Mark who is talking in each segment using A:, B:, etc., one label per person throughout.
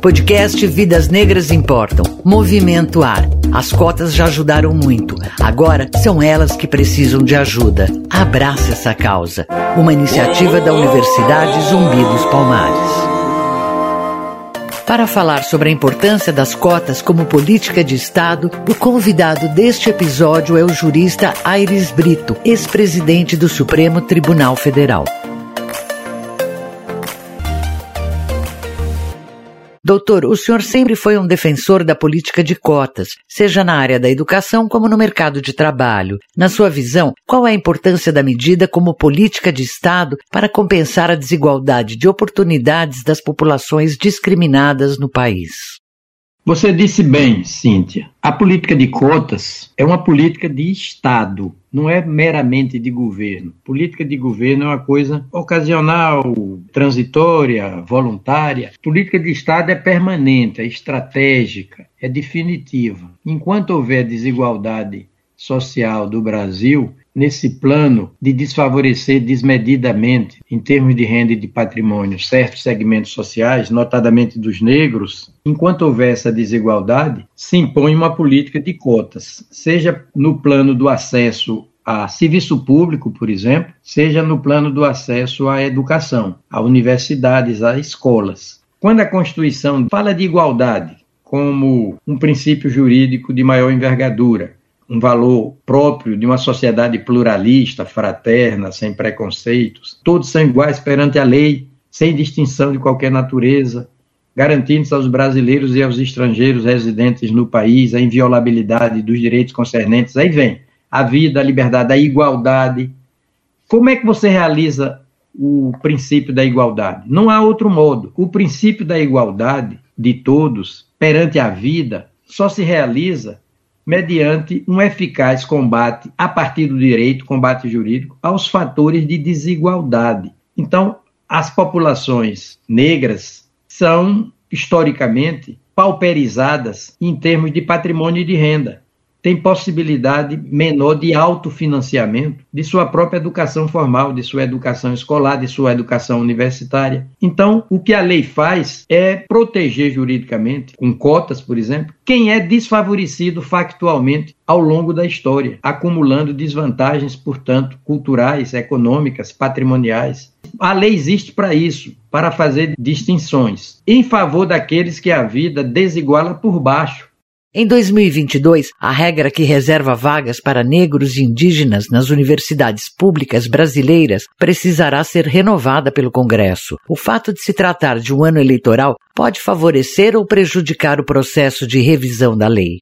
A: Podcast Vidas Negras Importam. Movimento Ar. As cotas já ajudaram muito. Agora são elas que precisam de ajuda. Abrace essa causa. Uma iniciativa da Universidade Zumbi dos Palmares. Para falar sobre a importância das cotas como política de Estado, o convidado deste episódio é o jurista Aires Brito, ex-presidente do Supremo Tribunal Federal. Doutor, o senhor sempre foi um defensor da política de cotas, seja na área da educação como no mercado de trabalho. Na sua visão, qual é a importância da medida como política de Estado para compensar a desigualdade de oportunidades das populações discriminadas no país?
B: Você disse bem, Cíntia. A política de cotas é uma política de Estado, não é meramente de governo. Política de governo é uma coisa ocasional, transitória, voluntária. Política de Estado é permanente, é estratégica, é definitiva. Enquanto houver desigualdade social do Brasil, nesse plano de desfavorecer desmedidamente, em termos de renda e de patrimônio, certos segmentos sociais, notadamente dos negros, enquanto houver essa desigualdade, se impõe uma política de cotas, seja no plano do acesso a serviço público, por exemplo, seja no plano do acesso à educação, a universidades, a escolas. Quando a Constituição fala de igualdade como um princípio jurídico de maior envergadura, um valor próprio de uma sociedade pluralista, fraterna, sem preconceitos. Todos são iguais perante a lei, sem distinção de qualquer natureza, garantindo-se aos brasileiros e aos estrangeiros residentes no país a inviolabilidade dos direitos concernentes. Aí vem a vida, a liberdade, a igualdade. Como é que você realiza o princípio da igualdade? Não há outro modo. O princípio da igualdade de todos perante a vida só se realiza mediante um eficaz combate a partir do direito, combate jurídico, aos fatores de desigualdade. Então, as populações negras são, historicamente, pauperizadas em termos de patrimônio e de renda tem possibilidade menor de autofinanciamento de sua própria educação formal, de sua educação escolar, de sua educação universitária. Então, o que a lei faz é proteger juridicamente, com cotas, por exemplo, quem é desfavorecido factualmente ao longo da história, acumulando desvantagens, portanto, culturais, econômicas, patrimoniais. A lei existe para isso, para fazer distinções em favor daqueles que a vida desiguala por baixo
A: em 2022, a regra que reserva vagas para negros e indígenas nas universidades públicas brasileiras precisará ser renovada pelo Congresso. O fato de se tratar de um ano eleitoral pode favorecer ou prejudicar o processo de revisão da lei.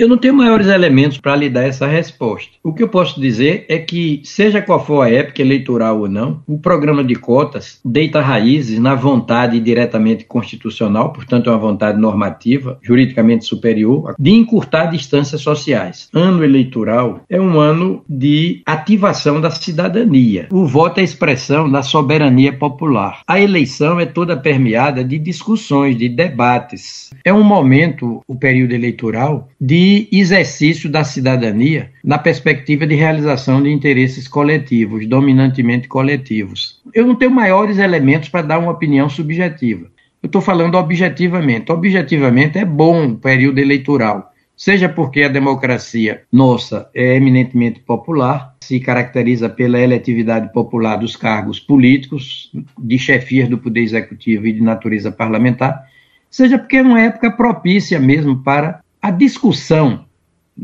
B: Eu não tenho maiores elementos para lhe dar essa resposta. O que eu posso dizer é que, seja qual for a época eleitoral ou não, o programa de cotas deita raízes na vontade diretamente constitucional, portanto, é uma vontade normativa, juridicamente superior, de encurtar distâncias sociais. Ano eleitoral é um ano de ativação da cidadania. O voto é expressão da soberania popular. A eleição é toda permeada de discussões, de debates. É um momento, o período eleitoral, de exercício da cidadania na perspectiva de realização de interesses coletivos, dominantemente coletivos. Eu não tenho maiores elementos para dar uma opinião subjetiva. Eu estou falando objetivamente. Objetivamente é bom o período eleitoral, seja porque a democracia nossa é eminentemente popular, se caracteriza pela eletividade popular dos cargos políticos, de chefias do poder executivo e de natureza parlamentar, seja porque é uma época propícia mesmo para a discussão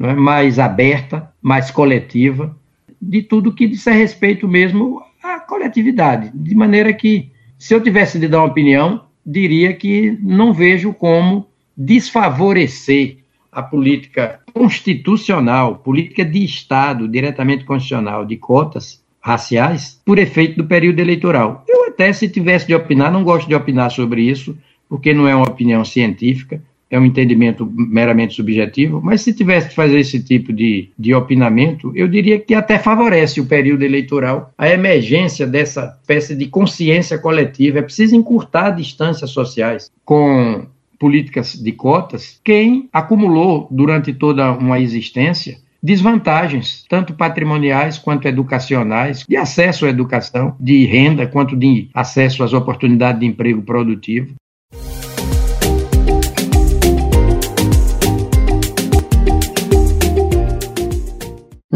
B: é, mais aberta, mais coletiva, de tudo que diz respeito mesmo à coletividade. De maneira que, se eu tivesse de dar uma opinião, diria que não vejo como desfavorecer a política constitucional, política de Estado, diretamente constitucional, de cotas raciais, por efeito do período eleitoral. Eu até, se tivesse de opinar, não gosto de opinar sobre isso, porque não é uma opinião científica, é um entendimento meramente subjetivo, mas se tivesse que fazer esse tipo de, de opinamento, eu diria que até favorece o período eleitoral, a emergência dessa espécie de consciência coletiva. É preciso encurtar distâncias sociais com políticas de cotas. Quem acumulou durante toda uma existência desvantagens, tanto patrimoniais quanto educacionais, de acesso à educação, de renda, quanto de acesso às oportunidades de emprego produtivo.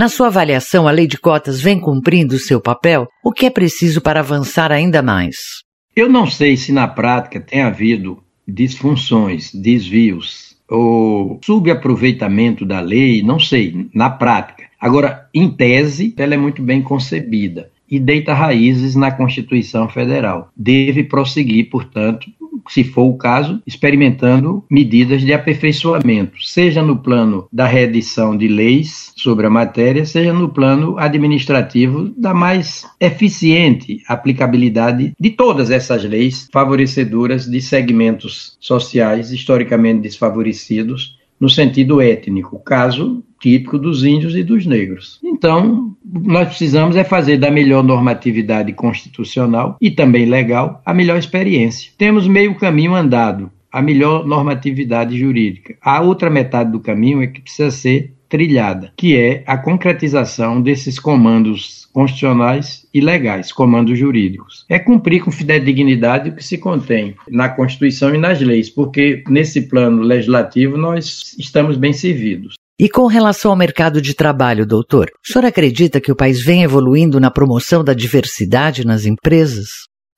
A: Na sua avaliação, a lei de cotas vem cumprindo seu papel? O que é preciso para avançar ainda mais?
B: Eu não sei se na prática tem havido disfunções, desvios ou subaproveitamento da lei, não sei, na prática. Agora, em tese, ela é muito bem concebida e deita raízes na Constituição Federal. Deve prosseguir, portanto, se for o caso, experimentando medidas de aperfeiçoamento, seja no plano da reedição de leis sobre a matéria, seja no plano administrativo da mais eficiente aplicabilidade de todas essas leis favorecedoras de segmentos sociais historicamente desfavorecidos no sentido étnico, caso típico dos índios e dos negros. Então, nós precisamos é fazer da melhor normatividade constitucional e também legal a melhor experiência. Temos meio caminho andado, a melhor normatividade jurídica. A outra metade do caminho é que precisa ser trilhada, que é a concretização desses comandos constitucionais e legais, comandos jurídicos. É cumprir com fidedignidade o que se contém na Constituição e nas leis, porque nesse plano legislativo nós estamos bem servidos.
A: E com relação ao mercado de trabalho, doutor, o senhor acredita que o país vem evoluindo na promoção da diversidade nas empresas?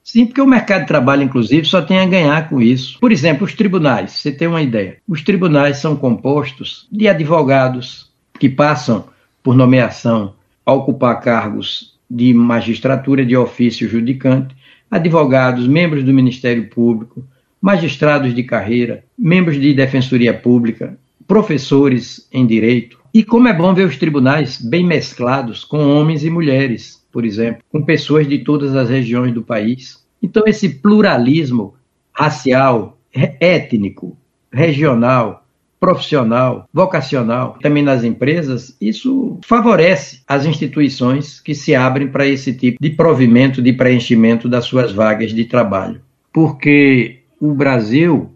B: Sim, porque o mercado de trabalho, inclusive, só tem a ganhar com isso. Por exemplo, os tribunais, você tem uma ideia. Os tribunais são compostos de advogados que passam por nomeação a ocupar cargos de magistratura de ofício judicante, advogados, membros do Ministério Público, magistrados de carreira, membros de defensoria pública, professores em direito. E como é bom ver os tribunais bem mesclados com homens e mulheres, por exemplo, com pessoas de todas as regiões do país. Então, esse pluralismo racial, étnico, regional, profissional, vocacional, também nas empresas, isso favorece as instituições que se abrem para esse tipo de provimento, de preenchimento das suas vagas de trabalho. Porque o Brasil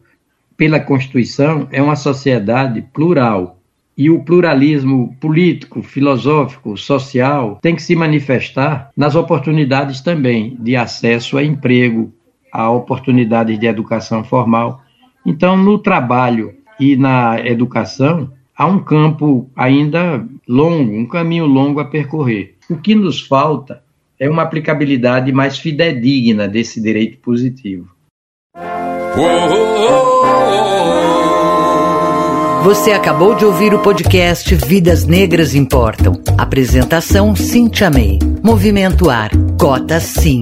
B: pela Constituição, é uma sociedade plural. E o pluralismo político, filosófico, social tem que se manifestar nas oportunidades também de acesso a emprego, a oportunidades de educação formal. Então, no trabalho e na educação, há um campo ainda longo, um caminho longo a percorrer. O que nos falta é uma aplicabilidade mais fidedigna desse direito positivo.
A: Você acabou de ouvir o podcast Vidas Negras Importam. Apresentação Cintia May. Movimento Ar. Cota Sim.